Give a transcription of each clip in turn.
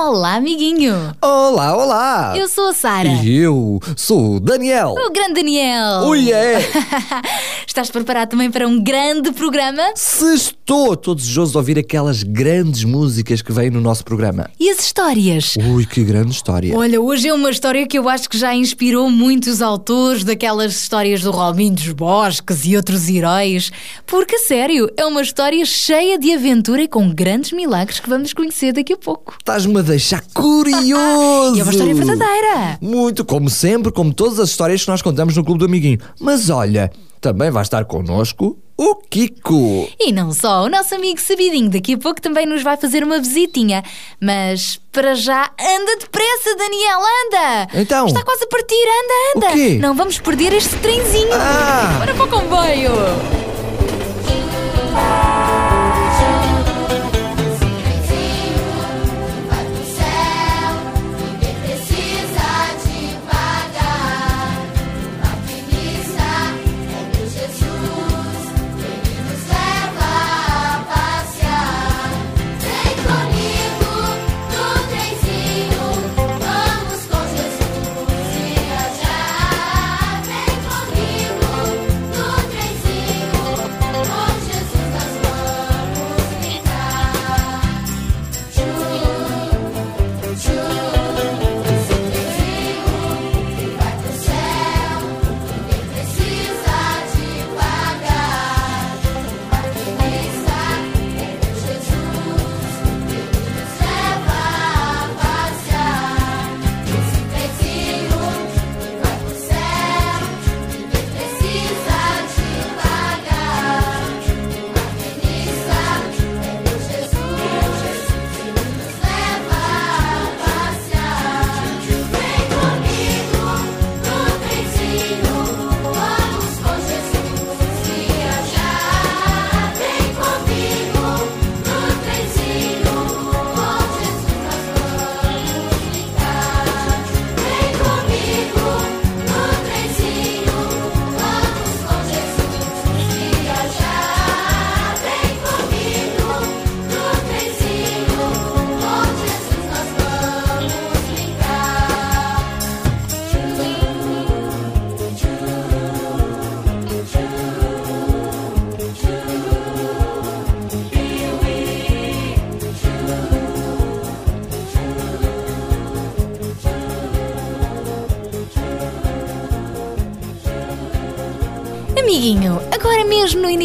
Olá, amiguinho! Olá, olá! Eu sou a Sara. E eu sou o Daniel. O grande Daniel! Ui, é! Estás preparado também para um grande programa? Se estou todo desejoso de ouvir aquelas grandes músicas que vêm no nosso programa. E as histórias? Ui, que grande história. Olha, hoje é uma história que eu acho que já inspirou muitos autores daquelas histórias do Robin dos Bosques e outros heróis. Porque, sério, é uma história cheia de aventura e com grandes milagres que vamos conhecer daqui a pouco. Estás-me deixar curioso. E é uma história verdadeira. Muito, como sempre, como todas as histórias que nós contamos no Clube do Amiguinho. Mas olha, também vai estar connosco o Kiko. E não só, o nosso amigo Sabidinho daqui a pouco também nos vai fazer uma visitinha. Mas para já, anda depressa, Daniel, anda! Então? Está quase a partir, anda, anda! O quê? Não vamos perder este trenzinho! Ah! Bora para o comboio!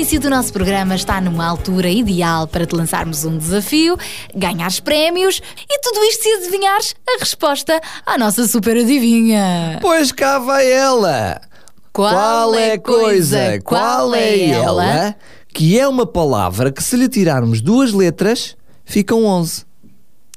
Início do nosso programa está numa altura ideal para te lançarmos um desafio, ganhares prémios e tudo isto se adivinhares a resposta à nossa super adivinha. Pois cá vai ela. Qual é a coisa? Qual é ela? Que é uma palavra que se lhe tirarmos duas letras, ficam 11.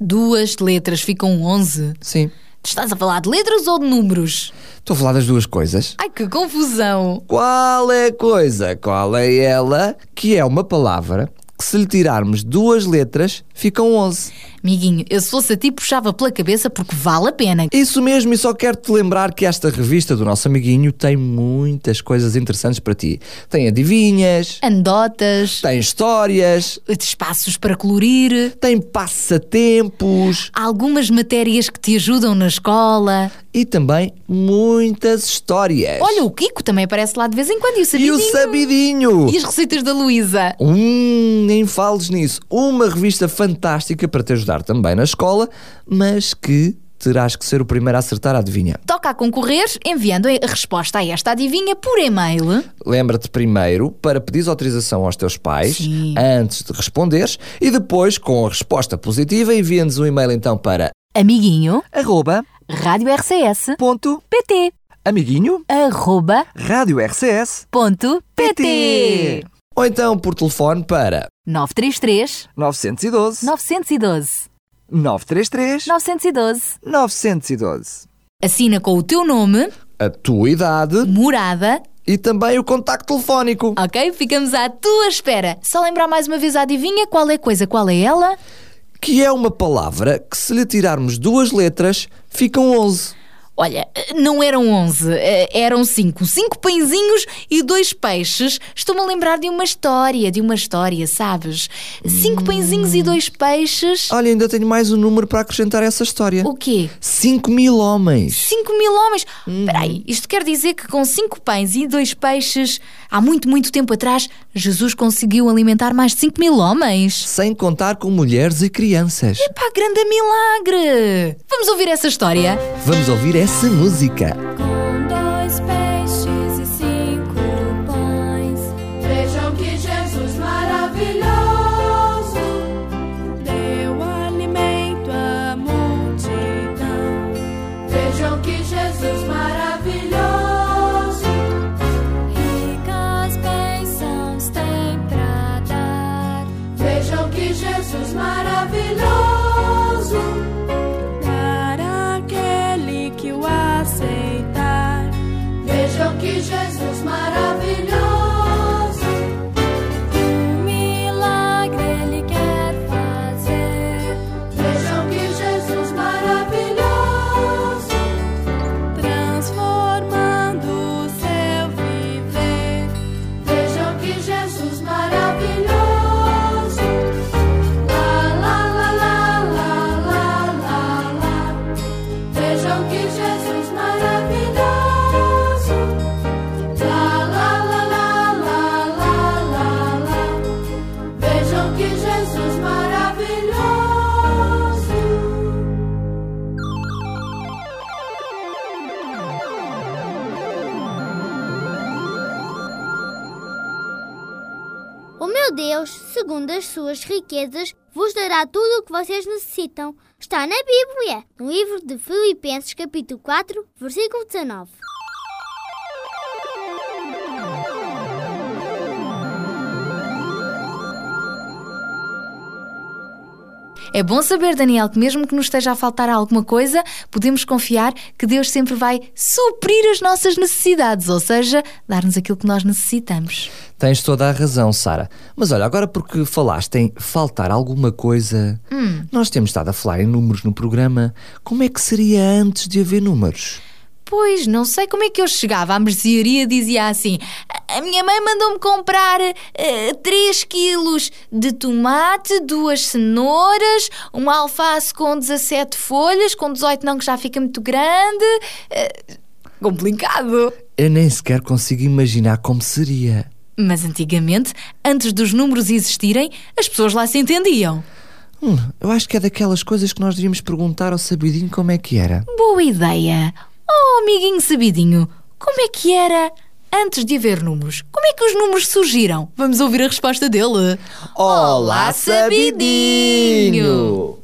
Duas letras ficam 11. Sim. Estás a falar de letras ou de números? Estou a falar das duas coisas. Ai, que confusão! Qual é a coisa? Qual é ela? Que é uma palavra que se lhe tirarmos duas letras, ficam 11. Amiguinho, eu se fosse a ti puxava pela cabeça porque vale a pena. Isso mesmo, e só quero te lembrar que esta revista do nosso amiguinho tem muitas coisas interessantes para ti. Tem adivinhas, Andotas, tem histórias, espaços para colorir, tem passatempos algumas matérias que te ajudam na escola. E também muitas histórias. Olha, o Kiko também aparece lá de vez em quando e o e sabidinho. o sabidinho! E as receitas da Luísa. Hum, nem fales nisso. Uma revista fantástica para te ajudar também na escola, mas que terás que ser o primeiro a acertar a adivinha. Toca a concorrer enviando a resposta a esta adivinha por e-mail. Lembra-te primeiro para pedir autorização aos teus pais Sim. antes de responderes e depois, com a resposta positiva, envia-nos um e-mail então para Amiguinho, arroba radiorcs.pt. Amiguinho. arroba Rádio RCS. ponto pt Ou então por telefone para 933 912 912 933 912 912. Assina com o teu nome, A tua idade morada, e também o contacto telefónico. ok? Ficamos à tua espera. Só lembrar mais uma vez a adivinha qual é a coisa, qual é ela? Que é uma palavra que se lhe tirarmos duas letras, ficam 11. Olha, não eram 11, eh, eram 5. 5 pãezinhos e dois peixes. Estou-me a lembrar de uma história, de uma história, sabes? 5 pãezinhos e dois peixes. Olha, ainda tenho mais um número para acrescentar a essa história. O quê? 5 mil homens. 5 mil homens. Espera aí, isto quer dizer que com cinco pães e dois peixes, há muito, muito tempo atrás, Jesus conseguiu alimentar mais de 5 mil homens. Sem contar com mulheres e crianças. Pá, grande milagre! Vamos ouvir essa história? Vamos ouvir essa música. Deus, segundo as suas riquezas, vos dará tudo o que vocês necessitam. Está na Bíblia, no livro de Filipenses, capítulo 4, versículo 19. É bom saber, Daniel, que mesmo que nos esteja a faltar alguma coisa, podemos confiar que Deus sempre vai suprir as nossas necessidades, ou seja, dar-nos aquilo que nós necessitamos. Tens toda a razão, Sara. Mas olha, agora porque falaste em faltar alguma coisa, nós temos estado a falar em números no programa. Como é que seria antes de haver números? Pois, não sei como é que eu chegava à mercearia e dizia assim: a minha mãe mandou-me comprar 3 quilos de tomate, duas cenouras, uma alface com 17 folhas, com 18 não, que já fica muito grande. Eh, complicado. Eu nem sequer consigo imaginar como seria. Mas antigamente, antes dos números existirem, as pessoas lá se entendiam. Hum, eu acho que é daquelas coisas que nós devíamos perguntar ao sabidinho como é que era. Boa ideia! Oh, amiguinho sabidinho, como é que era antes de haver números? Como é que os números surgiram? Vamos ouvir a resposta dele. Olá, sabidinho!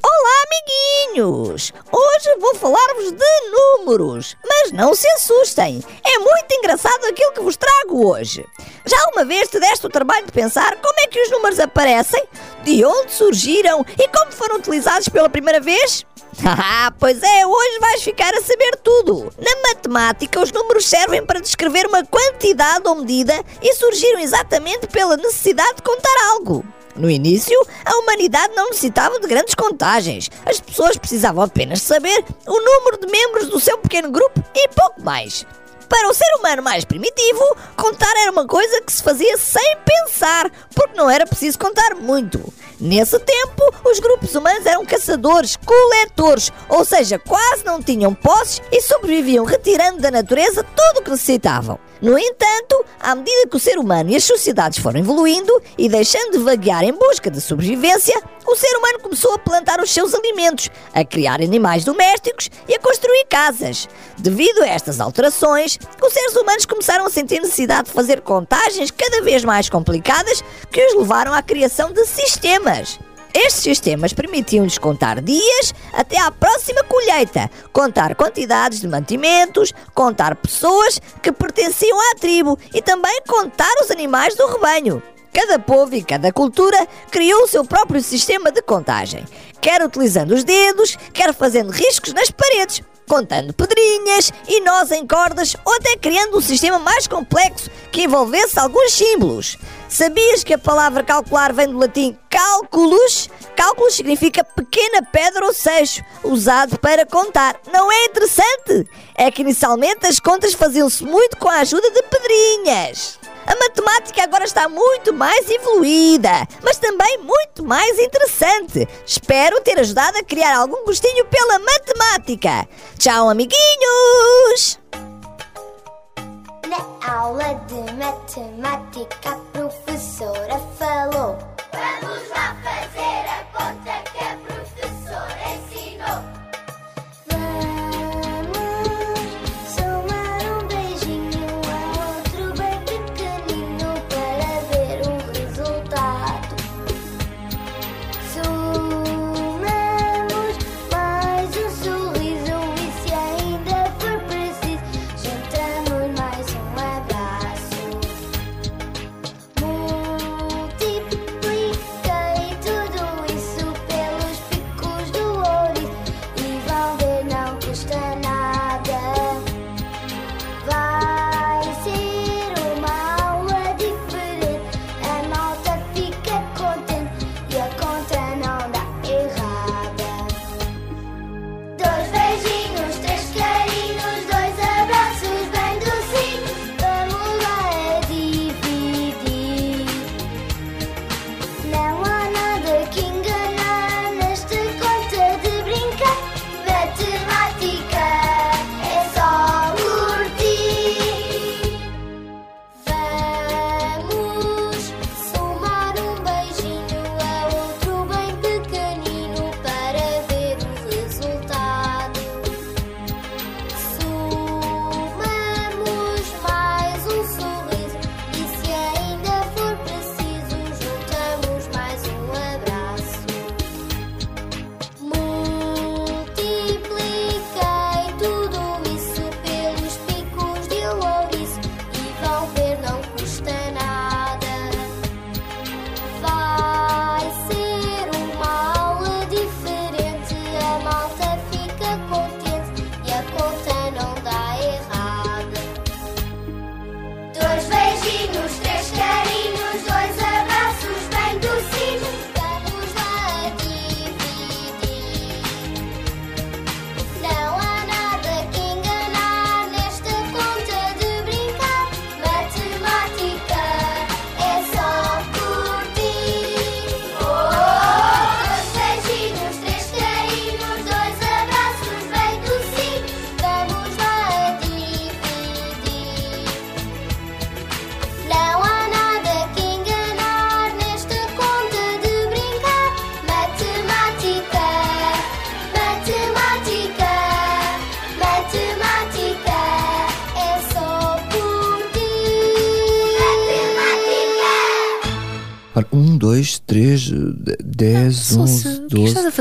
Olá, amiguinhos! Hoje vou falar-vos de números, mas não se assustem. É muito engraçado aquilo que vos trago hoje. Já uma vez te deste o trabalho de pensar como é que os números aparecem, de onde surgiram e como foram utilizados pela primeira vez? Ah, pois é, hoje vais ficar a saber tudo. Na matemática, os números servem para descrever uma quantidade ou medida e surgiram exatamente pela necessidade de contar algo. No início, a humanidade não necessitava de grandes contagens. As pessoas precisavam apenas saber o número de membros do seu pequeno grupo e pouco mais. Para o ser humano mais primitivo, contar era uma coisa que se fazia sem pensar, porque não era preciso contar muito. Nesse tempo, os grupos humanos eram caçadores, coletores, ou seja, quase não tinham posses e sobreviviam retirando da natureza tudo o que necessitavam. No entanto, à medida que o ser humano e as sociedades foram evoluindo e deixando de vaguear em busca de sobrevivência, o ser humano começou a plantar os seus alimentos, a criar animais domésticos e a construir casas. Devido a estas alterações, os seres humanos começaram a sentir necessidade de fazer contagens cada vez mais complicadas que os levaram à criação de sistemas. Estes sistemas permitiam-lhes contar dias até à próxima colheita, contar quantidades de mantimentos, contar pessoas que pertenciam à tribo e também contar os animais do rebanho. Cada povo e cada cultura criou o seu próprio sistema de contagem, quer utilizando os dedos, quer fazendo riscos nas paredes, contando pedrinhas e nós em cordas ou até criando um sistema mais complexo que envolvesse alguns símbolos. Sabias que a palavra calcular vem do latim cálculos? Cálculos significa pequena pedra ou seixo, usado para contar. Não é interessante? É que inicialmente as contas faziam-se muito com a ajuda de pedrinhas. A matemática agora está muito mais evoluída, mas também muito mais interessante. Espero ter ajudado a criar algum gostinho pela matemática. Tchau, amiguinhos! Na aula de matemática, a professora falou. Vamos lá fazer a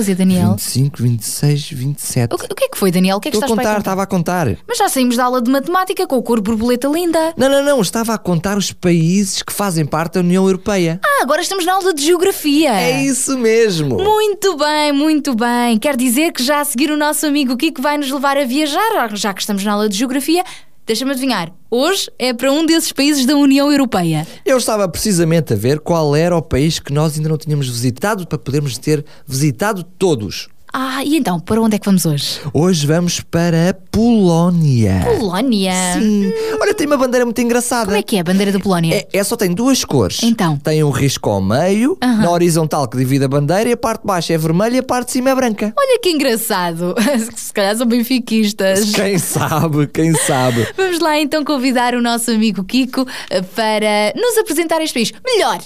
fazer, Daniel? 25, 26, 27. O, que- o que é que foi, Daniel? O que é que Estou a estás aí contar? estava a contar. Mas já saímos da aula de matemática com o cor borboleta linda. Não, não, não, estava a contar os países que fazem parte da União Europeia. Ah, agora estamos na aula de geografia. É isso mesmo. Muito bem, muito bem. Quer dizer que já a seguir o nosso amigo Kiko vai nos levar a viajar, já que estamos na aula de geografia. Deixa-me adivinhar, hoje é para um desses países da União Europeia. Eu estava precisamente a ver qual era o país que nós ainda não tínhamos visitado para podermos ter visitado todos. Ah, e então, para onde é que vamos hoje? Hoje vamos para a Polónia. Polónia. Sim. Olha, tem uma bandeira muito engraçada. Como é que é a bandeira da Polónia? É, é só tem duas cores. Então. Tem um risco ao meio, Aham. na horizontal que divide a bandeira, e a parte de baixo é vermelha e a parte de cima é branca. Olha que engraçado. Se calhar são benfiquistas. Quem sabe, quem sabe. Vamos lá então convidar o nosso amigo Kiko eh, para nos apresentar este país. Melhor,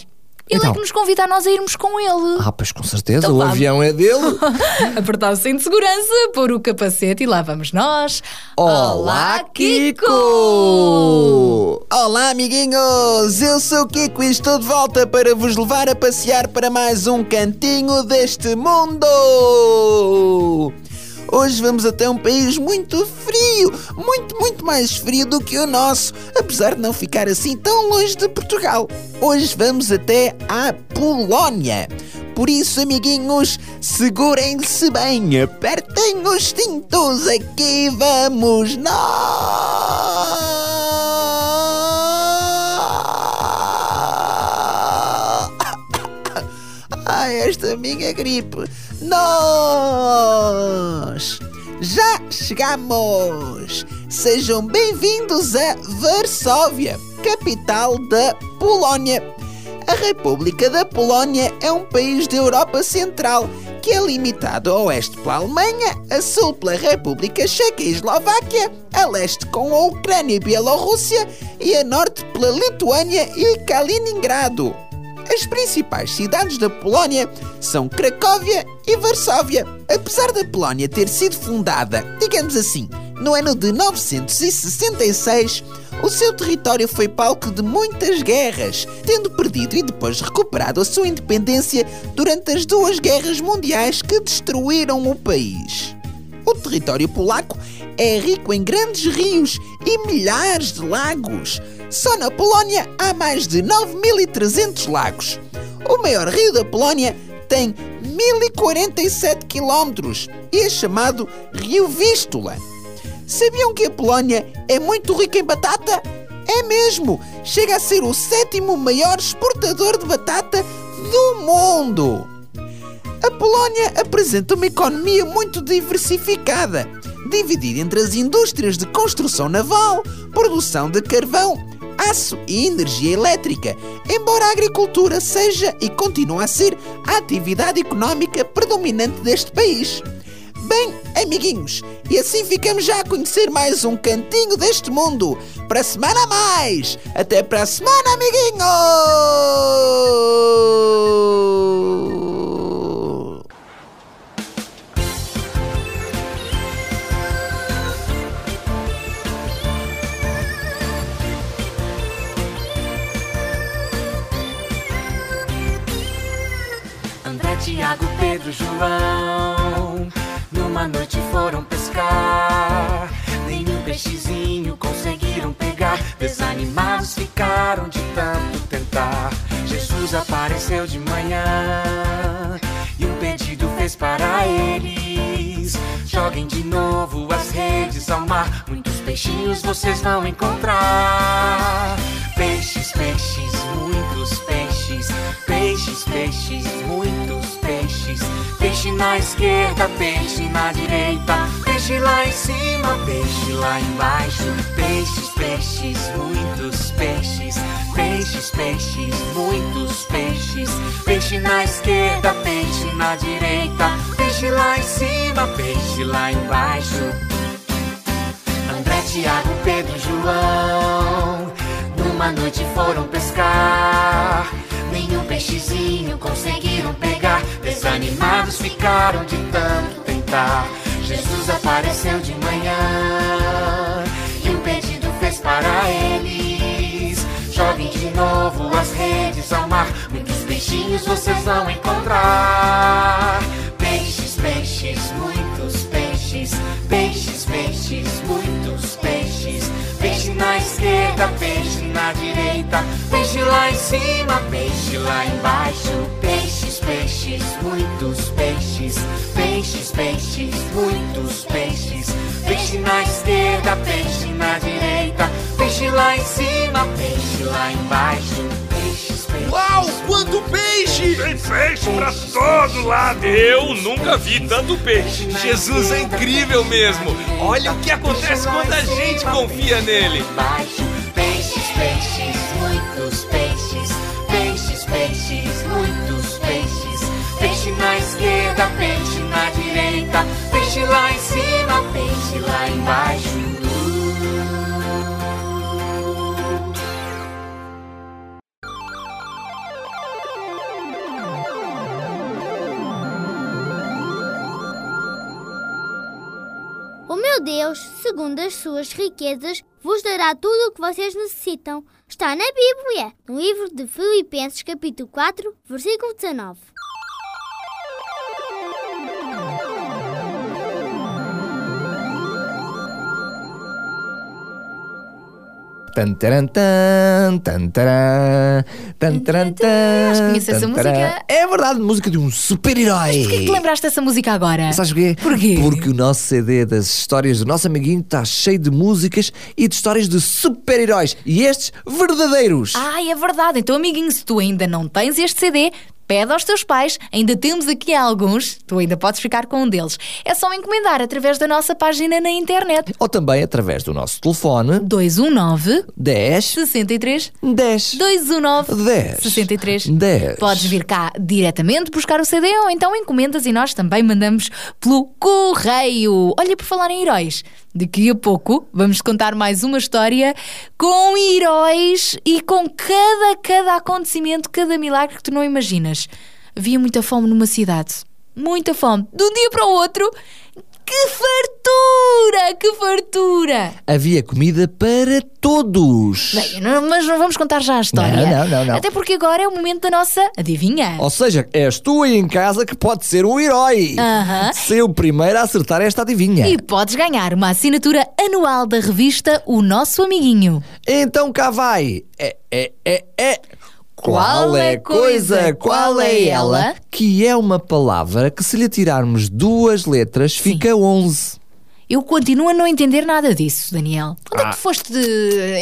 Ele Então. é que nos convida a nós a irmos com ele. Ah, pois com certeza, Então o avião é dele. Apertar o cinto de segurança, pôr o capacete e lá vamos nós. Olá, Kiko! Olá, amiguinhos! Eu sou o Kiko e estou de volta para vos levar a passear para mais um cantinho deste mundo! Hoje vamos até um país muito frio, muito, muito mais frio do que o nosso, apesar de não ficar assim tão longe de Portugal. Hoje vamos até à Polónia. Por isso, amiguinhos, segurem-se bem, apertem os cintos, aqui vamos nós! Ai, esta minha gripe! Nós! Já chegamos! Sejam bem-vindos a Varsóvia, capital da Polónia. A República da Polónia é um país da Europa Central que é limitado a oeste pela Alemanha, a sul pela República Checa e Eslováquia, a leste com a Ucrânia e Bielorrússia e a norte pela Lituânia e Kaliningrado. As principais cidades da Polónia são Cracóvia e Varsóvia. Apesar da Polónia ter sido fundada, digamos assim, no ano de 966, o seu território foi palco de muitas guerras, tendo perdido e depois recuperado a sua independência durante as duas guerras mundiais que destruíram o país. O território polaco é rico em grandes rios e milhares de lagos. Só na Polónia há mais de 9.300 lagos. O maior rio da Polónia tem 1.047 quilómetros e é chamado Rio Vístula. Sabiam que a Polónia é muito rica em batata? É mesmo! Chega a ser o sétimo maior exportador de batata do mundo! A Polónia apresenta uma economia muito diversificada, dividida entre as indústrias de construção naval, produção de carvão, aço e energia elétrica, embora a agricultura seja e continue a ser a atividade económica predominante deste país. Bem, amiguinhos, e assim ficamos já a conhecer mais um cantinho deste mundo. Para a semana a mais! Até para a semana, amiguinhos! Tiago, Pedro, João. Numa noite foram pescar. Nenhum peixezinho conseguiram pegar. Desanimados ficaram de tanto tentar. Jesus apareceu de manhã E um pedido fez para eles. Joguem de novo as redes ao mar. Muitos peixinhos vocês vão encontrar. Peixes, peixes, muitos peixes. Peixes, peixes, muitos Peixe na esquerda, peixe na direita Peixe lá em cima, peixe lá embaixo. Peixes, peixes, muitos peixes Peixes, peixes, muitos peixes. Peixe na esquerda, peixe na direita Peixe lá em cima, peixe lá embaixo. André, Tiago, Pedro, João Numa noite foram pescar. Nenhum peixezinho conseguiram pegar Desanimados ficaram de tanto tentar. Jesus apareceu de manhã E um pedido fez para eles. Joguem de novo as redes ao mar Muitos peixinhos vocês vão encontrar. Peixes, peixes, muitos peixes Peixes, peixes, muitos peixes. Peixe na esquerda, peixe na direita Peixe lá em cima, peixe lá embaixo peixes, muitos peixes Peixes, peixes, muitos peixes Peixe na esquerda, peixe na direita Peixe lá em cima, peixe lá embaixo Peixes, peixes Uau, quanto peixe! Tem peixe pra todo lado! Eu nunca vi tanto peixe! Jesus é incrível mesmo! Olha o que acontece quando a gente confia nele! Embaixo, esquerda, peixe na direita, peixe lá em cima, peixe lá embaixo. O meu Deus, segundo as suas riquezas, vos dará tudo o que vocês necessitam. Está na Bíblia, no livro de Filipenses, capítulo 4, versículo 19. Tan, taran, tan, tan, taran, tan, taran, tan, Acho que conheço essa música. É verdade, música de um super-herói. Porquê que te lembraste dessa música agora? Sabes porquê? Porquê? Porque o nosso CD das histórias do nosso amiguinho está cheio de músicas e de histórias de super-heróis. E estes verdadeiros. Ai, é verdade. Então, amiguinho, se tu ainda não tens este CD, pede aos teus pais. Ainda temos aqui alguns. Tu ainda podes ficar com um deles. É só encomendar através da nossa página na internet. Ou também através do nosso telefone 219 10 63 10 219 10 63 10. Podes vir cá diretamente buscar o CD ou então encomendas e nós também mandamos pelo correio. Olha, por falar em heróis, daqui a pouco vamos contar mais uma história com heróis e com cada, cada acontecimento, cada milagre que tu não imaginas. Havia muita fome numa cidade. Muita fome. De um dia para o outro. Que fartura! Que fartura! Havia comida para todos. Bem, não- mas não vamos contar já a história. Não, não, não, não. Até porque agora é o momento da nossa adivinha. Ou seja, és tu aí em casa que pode ser o herói. Aham. Ser o primeiro a acertar esta adivinha. E podes ganhar uma assinatura anual da revista O Nosso Amiguinho. Então cá vai. É, é, é, é. Qual é coisa, qual é ela? Que é uma palavra que se lhe tirarmos duas letras fica 11. Eu continuo a não entender nada disso, Daniel. Onde é Ah. que tu foste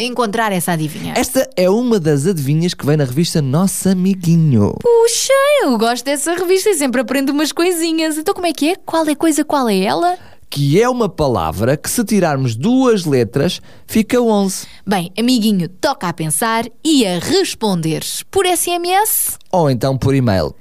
encontrar essa adivinha? Esta é uma das adivinhas que vem na revista Nosso Amiguinho. Puxa, eu gosto dessa revista e sempre aprendo umas coisinhas. Então como é que é? Qual é coisa, qual é ela? Que é uma palavra que se tirarmos duas letras fica 11. Bem, amiguinho, toca a pensar e a responder por SMS. Ou então por e-mail.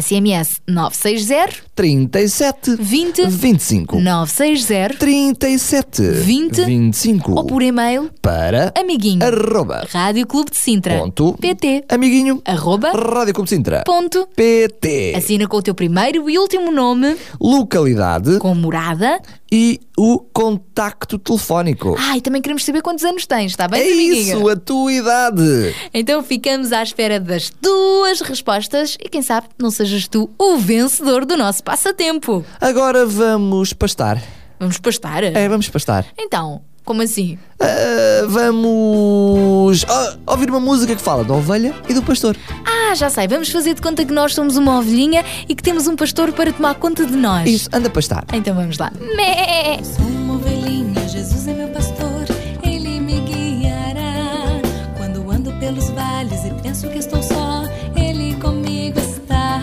SMS 960 37 20 25 960 37 20 25 ou por e-mail para amiguinho arroba Rádio Clube de Sintra. ponto pt amiguinho arroba Rádio Clube de Sintra. ponto PT assina com o teu primeiro e último nome. Localidade. Com morada e o contacto telefónico. ah e também queremos saber quantos anos tens está bem é isso, a tua idade. então ficamos à espera das tuas respostas e quem sabe não sejas tu o vencedor do nosso passatempo Agora vamos pastar. vamos pastar É, vamos pastar. então como assim Ah, vamos ah, ouvir uma música que fala da ovelha e do pastor. ah já sei vamos fazer de conta que nós somos uma ovelhinha e que temos um pastor para tomar conta de nós Isso, anda a pastar. então vamos lá Mé. Sou uma ovelhinha, Jesus é meu pastor, ele me guiará. Quando ando pelos vales e penso que estou só, ele comigo está.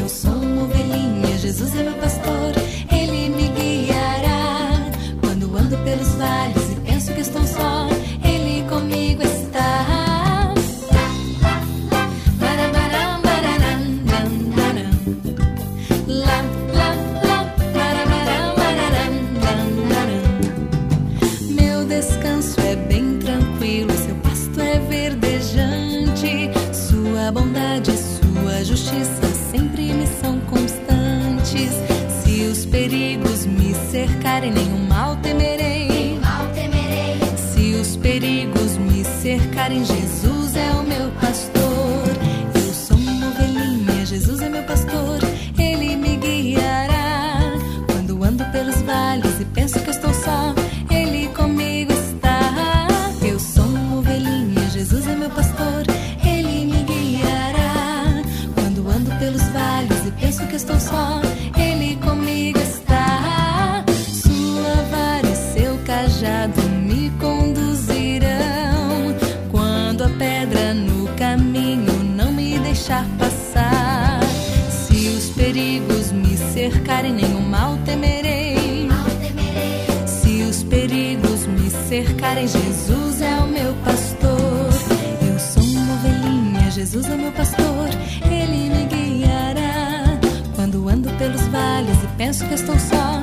Eu sou uma ovelhinha, Jesus é meu pastor, ando ando pelos vales e penso que estou só,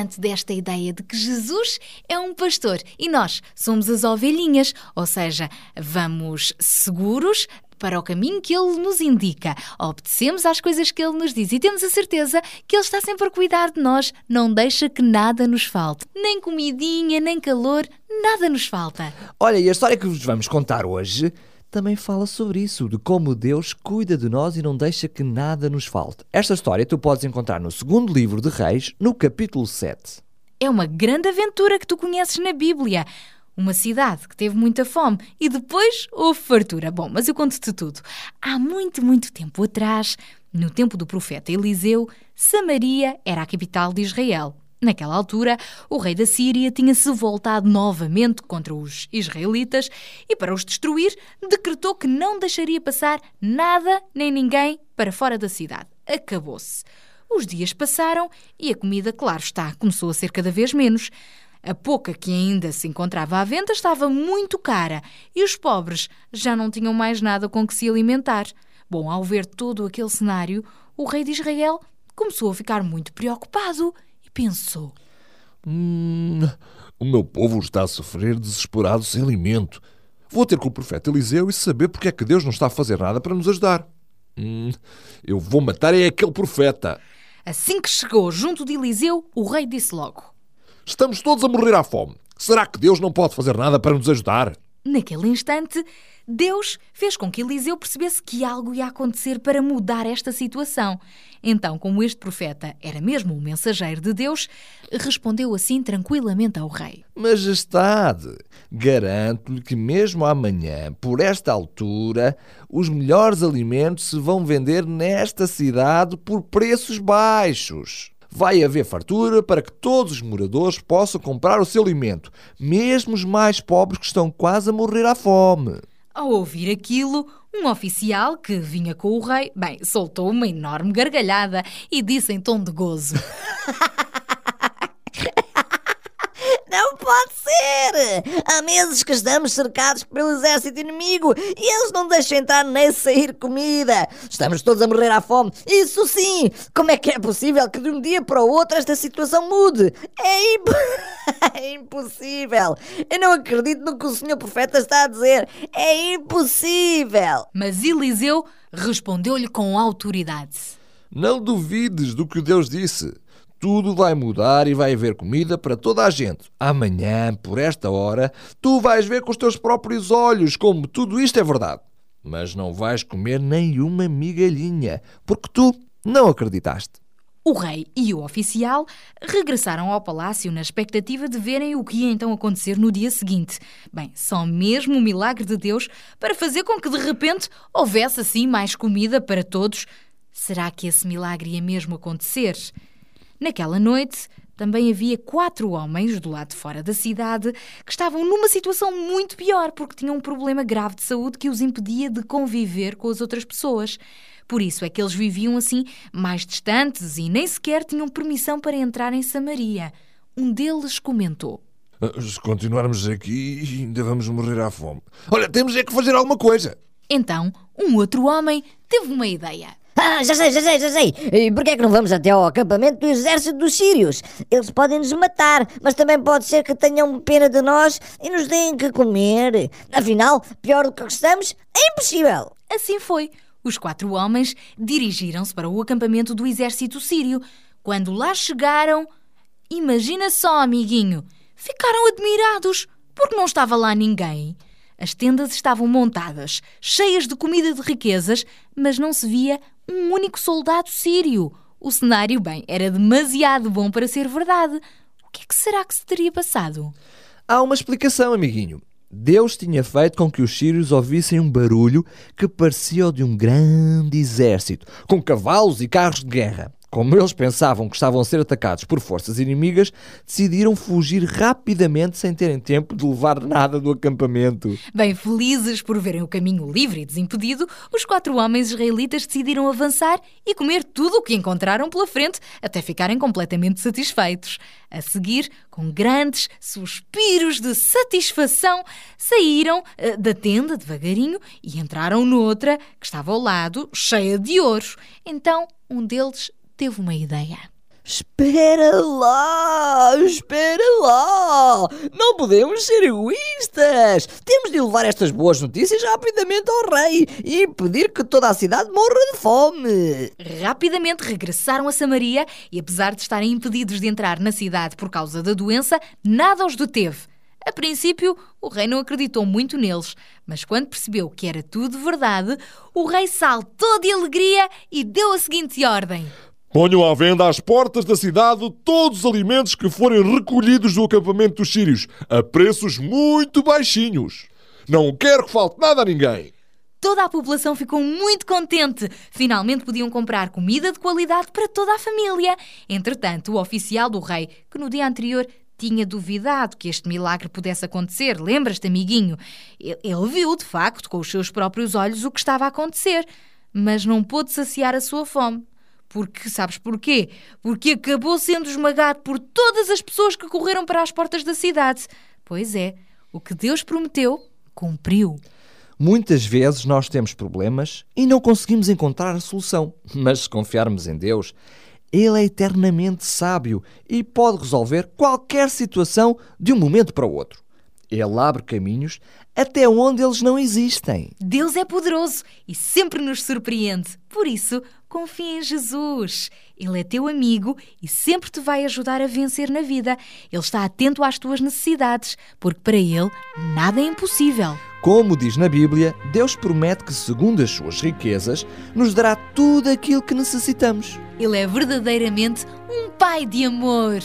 gosto tanto desta ideia de que Jesus é um pastor e nós somos as ovelhinhas, ou seja, vamos seguros para o caminho que Ele nos indica, obedecemos às coisas que Ele nos diz e temos a certeza que Ele está sempre a cuidar de nós, não deixa que nada nos falte, nem comidinha, nem calor, nada nos falta. Olha, e a história que vos vamos contar hoje também fala sobre isso, de como Deus cuida de nós e não deixa que nada nos falte. Esta história tu podes encontrar no segundo livro de Reis, no capítulo 7. É uma grande aventura que tu conheces na Bíblia. Uma cidade que teve muita fome e depois houve fartura. Bom, mas eu conto-te tudo. Há muito, muito tempo atrás, no tempo do profeta Eliseu, Samaria era a capital de Israel. Naquela altura, o rei da Síria tinha-se voltado novamente contra os israelitas e, para os destruir, decretou que não deixaria passar nada nem ninguém para fora da cidade. Acabou-se. Os dias passaram e a comida, claro está, começou a ser cada vez menos. A pouca que ainda se encontrava à venda estava muito cara e os pobres já não tinham mais nada com que se alimentar. Bom, ao ver todo aquele cenário, o rei de Israel começou a ficar muito preocupado e pensou: Hum, o meu povo está a sofrer desesperado sem alimento. Vou ter com o profeta Eliseu e saber porque é que Deus não está a fazer nada para nos ajudar. Hum, eu vou matar é aquele profeta. Assim que chegou junto de Eliseu, o rei disse logo: Estamos todos a morrer à fome. Será que Deus não pode fazer nada para nos ajudar? Naquele instante, Deus fez com que Eliseu percebesse que algo ia acontecer para mudar esta situação. Então, como este profeta era mesmo o mensageiro de Deus, respondeu assim tranquilamente ao rei: Majestade, garanto-lhe que mesmo amanhã, por esta altura, os melhores alimentos se vão vender nesta cidade por preços baixos. Vai haver fartura para que todos os moradores possam comprar o seu alimento, mesmo os mais pobres que estão quase a morrer à fome. Ao ouvir aquilo, um oficial que vinha com o rei, bem, soltou uma enorme gargalhada e disse em tom de gozo: Não pode ser! Há meses que estamos cercados pelo exército inimigo e eles não deixam entrar nem sair comida. Estamos todos a morrer à fome. Isso sim! Como é que é possível que de um dia para o outro esta situação mude? É, imp... é impossível! Eu não acredito no que o senhor profeta está a dizer. É impossível! Mas Eliseu respondeu-lhe com autoridade: Não duvides do que Deus disse. Tudo vai mudar e vai haver comida para toda a gente. Amanhã, por esta hora, tu vais ver com os teus próprios olhos como tudo isto é verdade. Mas não vais comer nenhuma migalhinha, porque tu não acreditaste. O rei e o oficial regressaram ao palácio na expectativa de verem o que ia então acontecer no dia seguinte. Bem, só mesmo o milagre de Deus para fazer com que de repente houvesse assim mais comida para todos. Será que esse milagre ia mesmo acontecer? Naquela noite, também havia quatro homens do lado de fora da cidade que estavam numa situação muito pior porque tinham um problema grave de saúde que os impedia de conviver com as outras pessoas. Por isso é que eles viviam assim mais distantes e nem sequer tinham permissão para entrar em Samaria. Um deles comentou: Ah, Se continuarmos aqui, ainda vamos morrer à fome. Olha, temos é que fazer alguma coisa. Então, um outro homem teve uma ideia. Ah, já sei, já sei, já sei. E porquê é que não vamos até ao acampamento do exército dos sírios? Eles podem nos matar, mas também pode ser que tenham pena de nós e nos deem que comer. Afinal, pior do que estamos, é impossível. Assim foi. Os quatro homens dirigiram-se para o acampamento do exército sírio. Quando lá chegaram, imagina só, amiguinho, ficaram admirados porque não estava lá ninguém. As tendas estavam montadas, cheias de comida de riquezas, mas não se via um único soldado sírio. O cenário, bem, era demasiado bom para ser verdade. O que é que será que se teria passado? Há uma explicação, amiguinho. Deus tinha feito com que os sírios ouvissem um barulho que parecia o de um grande exército, com cavalos e carros de guerra. Como eles pensavam que estavam a ser atacados por forças inimigas, decidiram fugir rapidamente sem terem tempo de levar nada do acampamento. Bem felizes por verem o caminho livre e desimpedido, os quatro homens israelitas decidiram avançar e comer tudo o que encontraram pela frente até ficarem completamente satisfeitos. A seguir, com grandes suspiros de satisfação, saíram uh, da tenda devagarinho e entraram noutra que estava ao lado, cheia de ouros. Então um deles teve uma ideia. Espera lá, espera lá! Não podemos ser egoístas! Temos de levar estas boas notícias rapidamente ao rei e impedir que toda a cidade morra de fome! Rapidamente regressaram a Samaria e, apesar de estarem impedidos de entrar na cidade por causa da doença, nada os deteve. A princípio, o rei não acreditou muito neles, mas quando percebeu que era tudo verdade, o rei saltou de alegria e deu a seguinte ordem: Ponham à venda às portas da cidade todos os alimentos que forem recolhidos do acampamento dos sírios, a preços muito baixinhos. Não quero que falte nada a ninguém. Toda a população ficou muito contente. Finalmente podiam comprar comida de qualidade para toda a família. Entretanto, o oficial do rei, que no dia anterior tinha duvidado que este milagre pudesse acontecer, lembras-te, amiguinho? Ele viu, de facto, com os seus próprios olhos o que estava a acontecer, mas não pôde saciar a sua fome. Porque, sabes porquê? Porque acabou sendo esmagado por todas as pessoas que correram para as portas da cidade. Pois é, o que Deus prometeu, cumpriu. Muitas vezes nós temos problemas e não conseguimos encontrar a solução. Mas se confiarmos em Deus, Ele é eternamente sábio e pode resolver qualquer situação de um momento para o outro. Ele abre caminhos até onde eles não existem. Deus é poderoso e sempre nos surpreende. Por isso, confia em Jesus. Ele é teu amigo e sempre te vai ajudar a vencer na vida. Ele está atento às tuas necessidades, porque para ele nada é impossível. Como diz na Bíblia, Deus promete que, segundo as suas riquezas, nos dará tudo aquilo que necessitamos. Ele é verdadeiramente um Pai de amor.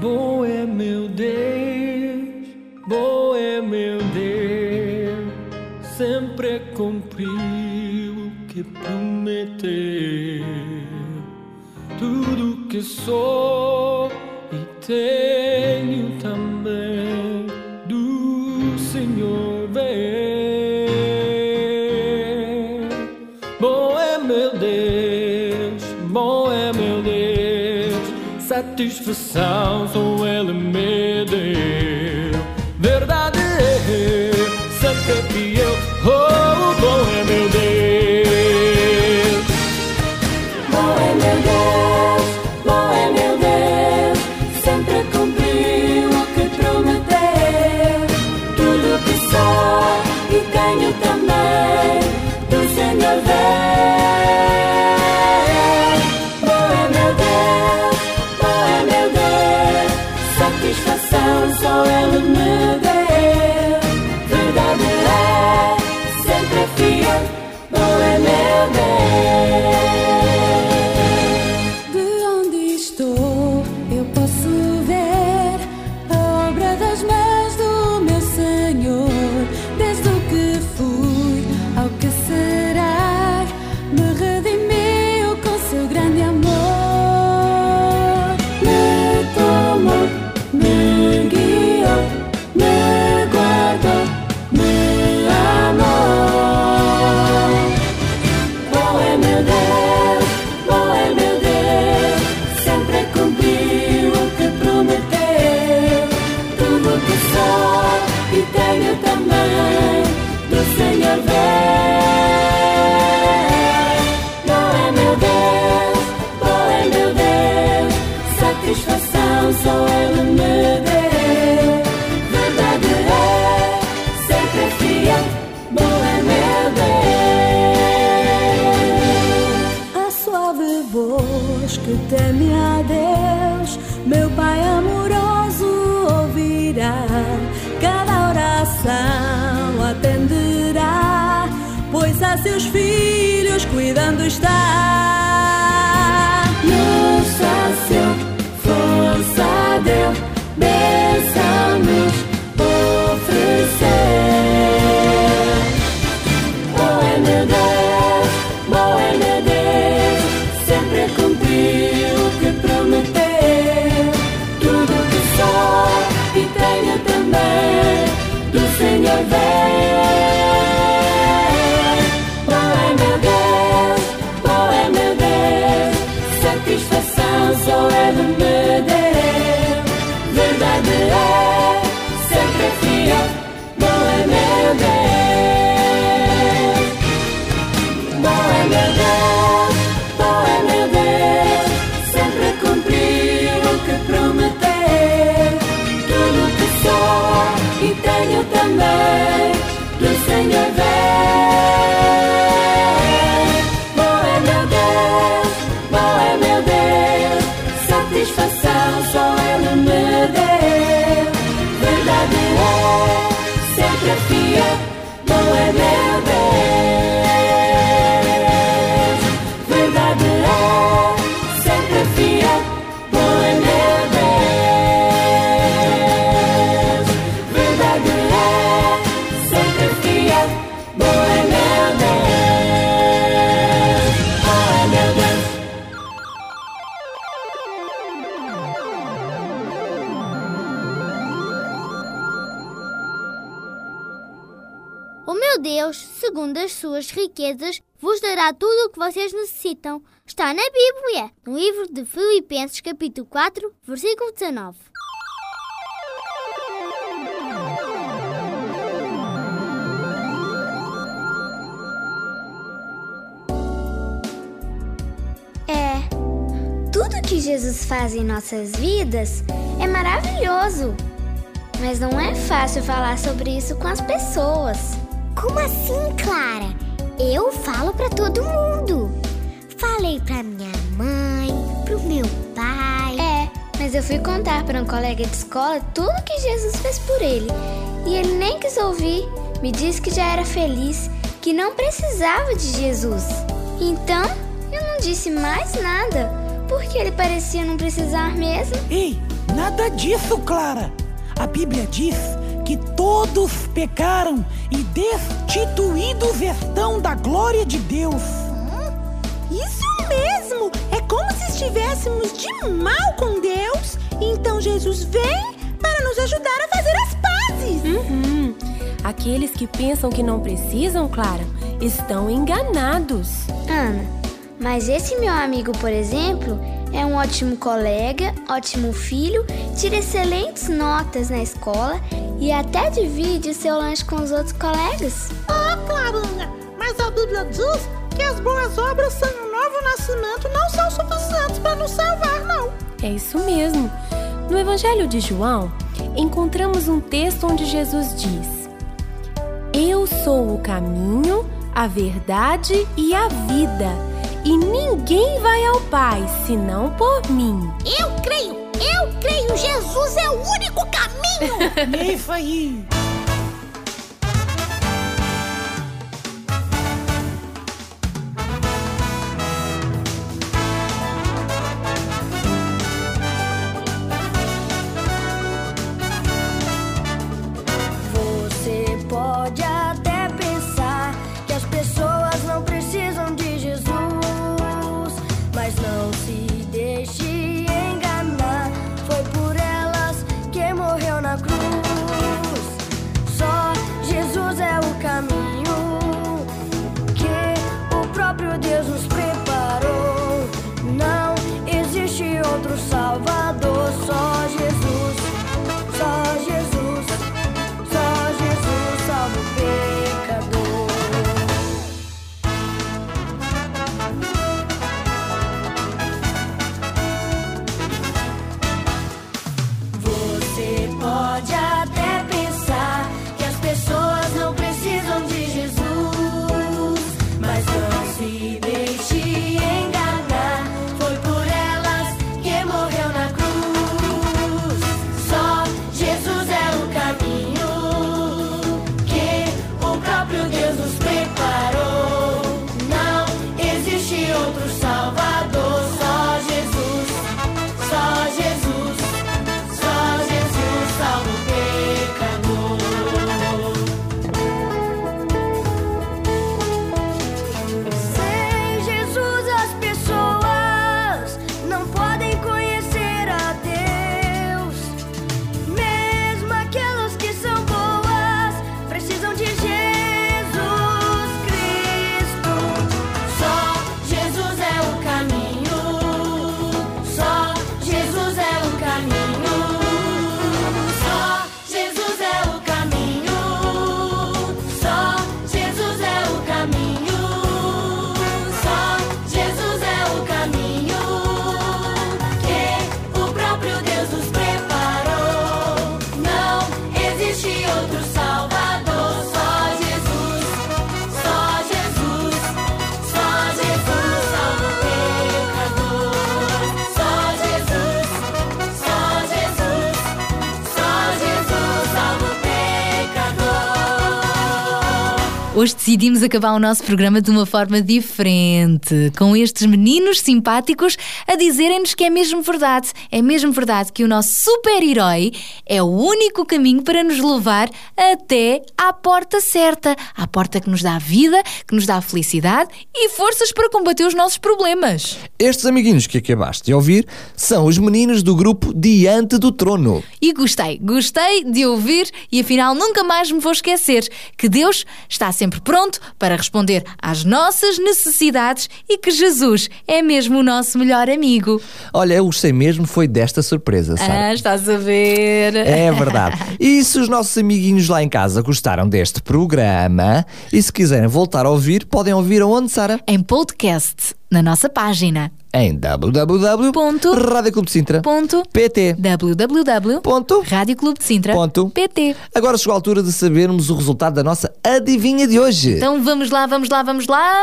Bom é meu Deus Bom é Deus, sempre cumpriu o que prometeu. Tudo que sou e tenho também do Senhor vem. Bom é meu Deus, bom é meu Deus, satisfação só Ele me deu. Fiel. Oh, bom é meu Deus. Bom é meu Deus, bom é meu Deus. Sempre cumpriu o que prometeu. Tudo que sou e tenho também do Senhor vem. Bom é meu Deus, bom é meu Deus. Satisfação só Ele me deu. Deus, segundo as suas riquezas, vos dará tudo o que vocês necessitam. Está na Bíblia, no livro de Filipenses, capítulo 4, versículo 19. É, tudo que Jesus faz em nossas vidas é maravilhoso. Mas não é fácil falar sobre isso com as pessoas. Como assim, Clara? Eu falo para todo mundo. Falei para minha mãe, pro meu pai. É, mas eu fui contar para um colega de escola tudo que Jesus fez por ele. E ele nem quis ouvir. Me disse que já era feliz, que não precisava de Jesus. Então, eu não disse mais nada, porque ele parecia não precisar mesmo. Ei, nada disso, Clara. A Bíblia diz que todos pecaram e destituídos estão da glória de Deus. Isso mesmo! É como se estivéssemos de mal com Deus. Então Jesus vem para nos ajudar a fazer as pazes. Uhum. Aqueles que pensam que não precisam, Clara, estão enganados. Ana, mas esse meu amigo, por exemplo, é um ótimo colega, ótimo filho, tira excelentes notas na escola e até divide o seu lanche com os outros colegas. Ah, Clarinha, mas a Bíblia diz que as boas obras sem um novo nascimento não são suficientes para nos salvar, não. É isso mesmo. No Evangelho de João, encontramos um texto onde Jesus diz: Eu sou o caminho, a verdade e a vida e ninguém vai ao Pai senão por mim. Eu creio, eu creio, Jesus é o único caminho. Isso aí. Hoje decidimos acabar o nosso programa de uma forma diferente, com estes meninos simpáticos a dizerem-nos que é mesmo verdade, é mesmo verdade que o nosso super-herói é o único caminho para nos levar até à porta certa, à porta que nos dá vida, que nos dá felicidade e forças para combater os nossos problemas. Estes amiguinhos que acabaste de ouvir são os meninos do grupo Diante do Trono. E gostei, gostei de ouvir e afinal nunca mais me vou esquecer que Deus está sempre sempre pronto para responder às nossas necessidades e que Jesus é mesmo o nosso melhor amigo. Olha, eu gostei mesmo foi desta surpresa, Sara. Ah, estás a ver? É verdade. E se os nossos amiguinhos lá em casa gostaram deste programa e se quiserem voltar a ouvir, podem ouvir aonde, Sara? Em podcast, na nossa página. Em www.radioclubdecintra.pt www.radioclubdecintra.pt Agora chegou a altura de sabermos o resultado da nossa adivinha de hoje. Então vamos lá, vamos lá, vamos lá.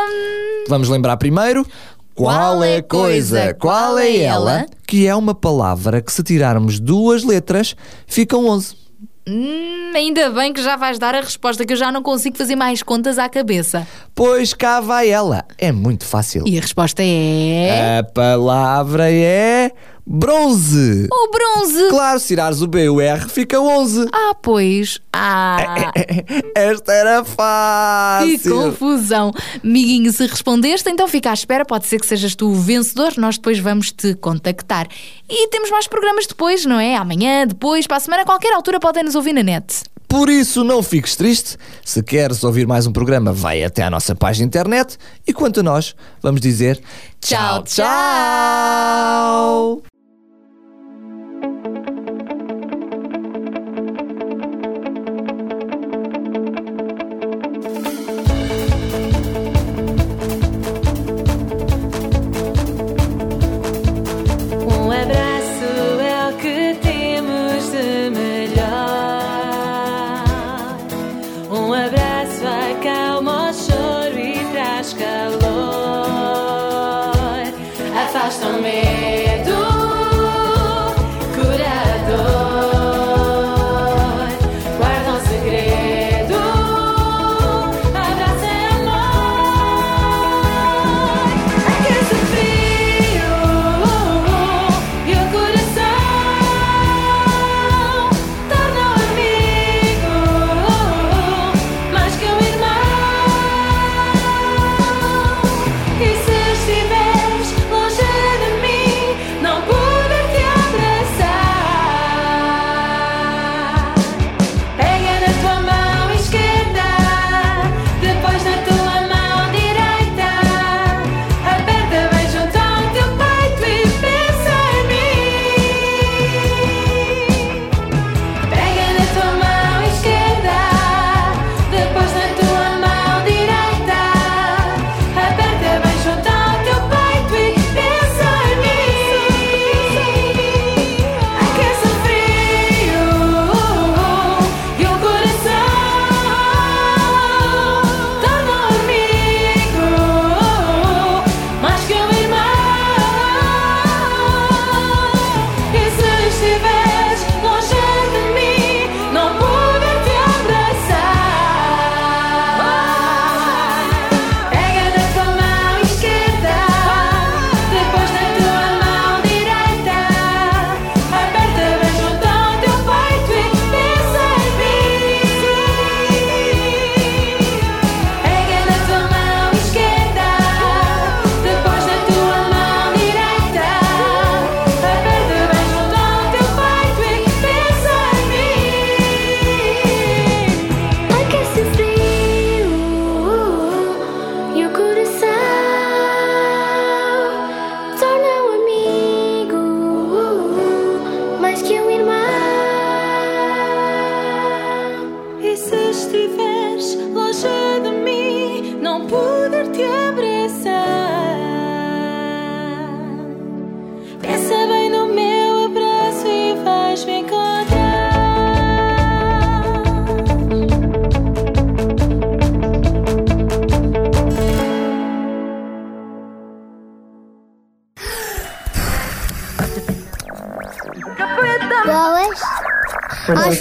Vamos lembrar primeiro qual é a coisa, qual é ela, que é uma palavra que se tirarmos duas letras ficam 11. Hum, ainda bem que já vais dar a resposta, que eu já não consigo fazer mais contas à cabeça. Pois cá vai ela. É muito fácil. E a resposta é. A palavra é. Bronze! O bronze! Claro, se tirares o B e o R, fica 11. Ah, pois. Ah! Esta era fácil! Que confusão! Miguinho, se respondeste, então fica à espera. Pode ser que sejas tu o vencedor. Nós depois vamos te contactar. E temos mais programas depois, não é? Amanhã, depois, para a semana, a qualquer altura podem nos ouvir na net. Por isso, não fiques triste. Se queres ouvir mais um programa, vai até à nossa página de internet. E quanto a nós, vamos dizer Tchau, tchau!